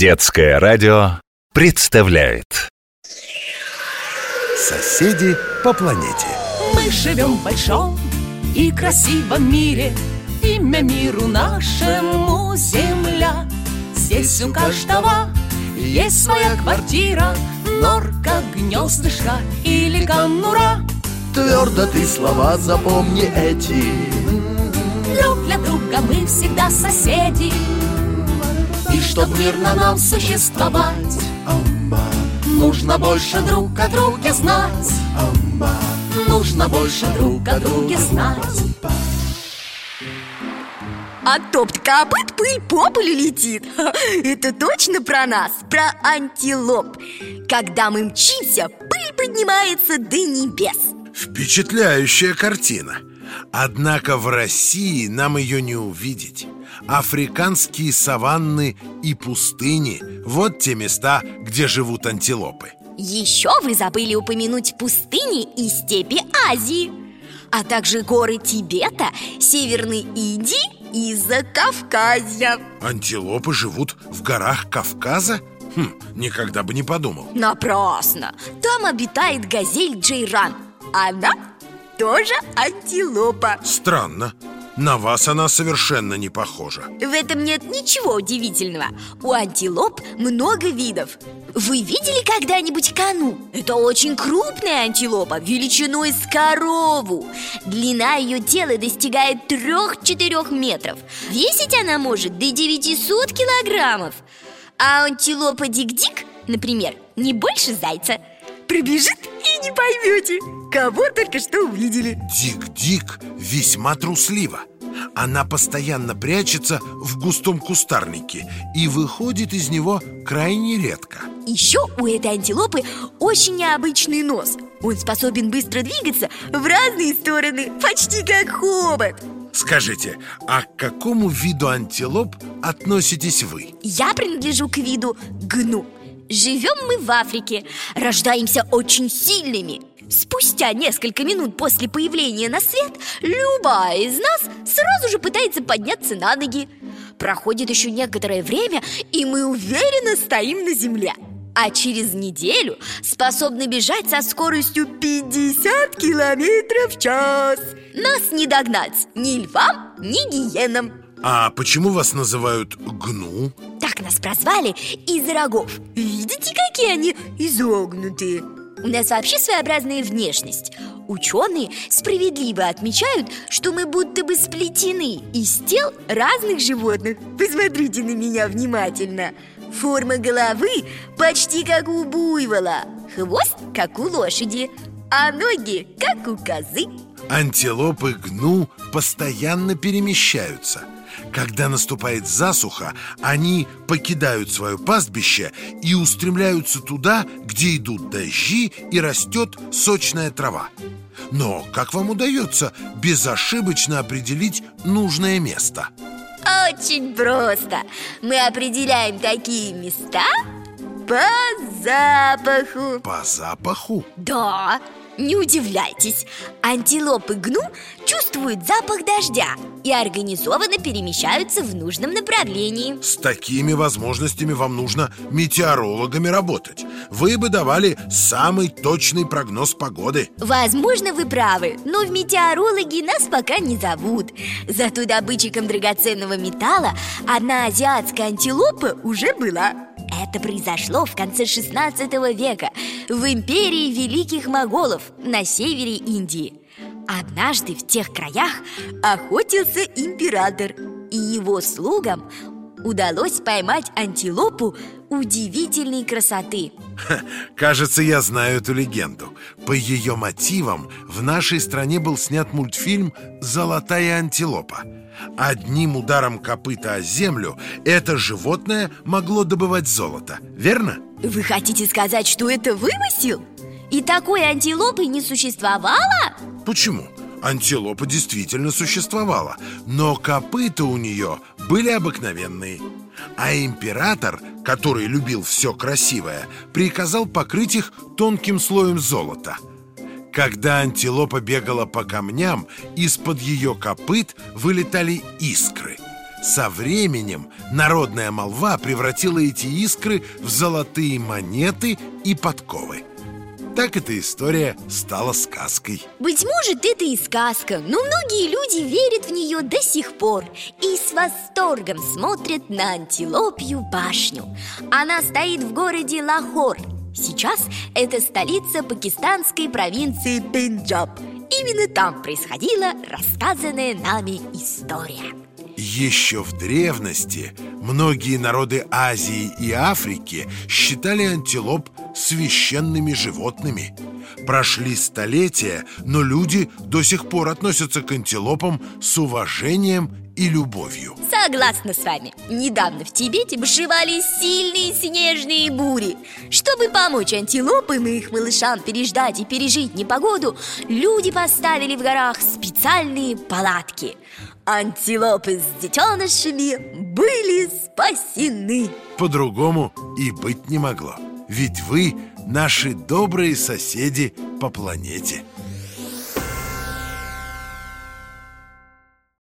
Детское радио представляет. Соседи по планете. Мы живем в большом и красивом мире. Имя миру нашему Земля. Здесь у каждого есть своя квартира. Норка, гнездышко или конура. Твердо ты слова запомни эти. Друг для друга мы всегда соседи И чтоб мирно нам существовать. Нужно больше друг о друге знать. Нужно больше друг о друге знать. А топ копыт пыль по полю летит. Это точно про нас, про антилоп. Когда мы мчимся, пыль поднимается до небес. Впечатляющая картина Однако в России нам ее не увидеть. Африканские саванны и пустыни – вот те места, где живут антилопы. Еще вы забыли упомянуть пустыни и степи Азии А также горы Тибета, Северной Индии и Закавказья. Антилопы живут в горах Кавказа? Хм, никогда бы не подумал. Напрасно. Там обитает газель Джейран. Она тоже антилопа. Странно, на вас она совершенно не похожа. В этом нет ничего удивительного. У антилоп много видов. Вы видели когда-нибудь кону? Это очень крупная антилопа, величиной с корову. Длина ее тела достигает 3-4 метров. Весить она может до 900 килограммов. А антилопа Дик-Дик, например, не больше зайца Пробежит и не поймете, кого только что увидели. Дик-Дик весьма труслива Она постоянно прячется в густом кустарнике И выходит из него крайне редко. Еще у этой антилопы очень необычный нос. Он способен быстро двигаться в разные стороны, почти как хобот. Скажите, а к какому виду антилоп относитесь вы? Я принадлежу к виду гну Живем мы в Африке, рождаемся очень сильными. Спустя несколько минут после появления на свет Любая из нас сразу же пытается подняться на ноги. Проходит еще некоторое время, и мы уверенно стоим на земле. А через неделю способны бежать со скоростью 50 километров в час. Нас не догнать ни львам, ни гиенам А почему вас называют гну? Так нас прозвали из-за рогов Видите, какие они изогнутые? У нас вообще своеобразная внешность. Ученые справедливо отмечают, что мы будто бы сплетены из тел разных животных. Посмотрите на меня внимательно. Форма головы почти как у буйвола Хвост как у лошади А ноги как у козы. Антилопы гну постоянно перемещаются Когда наступает засуха, они покидают свое пастбище и устремляются туда, где идут дожди и растет сочная трава. Но как вам удается безошибочно определить нужное место? Очень просто. Мы определяем такие места по запаху. По запаху? Да, не удивляйтесь. Антилопы гну чувствуют запах дождя И организованно перемещаются в нужном направлении. С такими возможностями вам нужно метеорологами работать. Вы бы давали самый точный прогноз погоды. Возможно, вы правы, но в метеорологи нас пока не зовут. Зато добытчиком драгоценного металла одна азиатская антилопа уже была. Это произошло в конце 16 века в империи великих моголов на севере Индии Однажды в тех краях охотился император И его слугам удалось поймать антилопу удивительной красоты Кажется, я знаю эту легенду По ее мотивам в нашей стране был снят мультфильм «Золотая антилопа» Одним ударом копыта о землю это животное могло добывать золото, верно? Вы хотите сказать, что это вымысел? И такой антилопы не существовало? Почему? Антилопа действительно существовала Но копыта у нее были обыкновенные А император, который любил все красивое Приказал покрыть их тонким слоем золота когда антилопа бегала по камням, из-под ее копыт вылетали искры. Со временем народная молва превратила эти искры в золотые монеты и подковы так эта история стала сказкой. Быть может, это и сказка, но многие люди верят в нее до сих пор И с восторгом смотрят на антилопью башню. Она стоит в городе Лахор. Сейчас это столица пакистанской провинции Пенджаб. Именно там происходила рассказанная нами история еще в древности многие народы Азии и Африки считали антилоп священными животными. Прошли столетия, но люди до сих пор относятся к антилопам с уважением и любовью. Согласна с вами. Недавно в Тибете бушевали сильные снежные бури. Чтобы помочь антилопам и их малышам переждать и пережить непогоду Люди поставили в горах специальные палатки Антилопы с детенышами были спасены. По-другому и быть не могло. Ведь вы наши добрые соседи по планете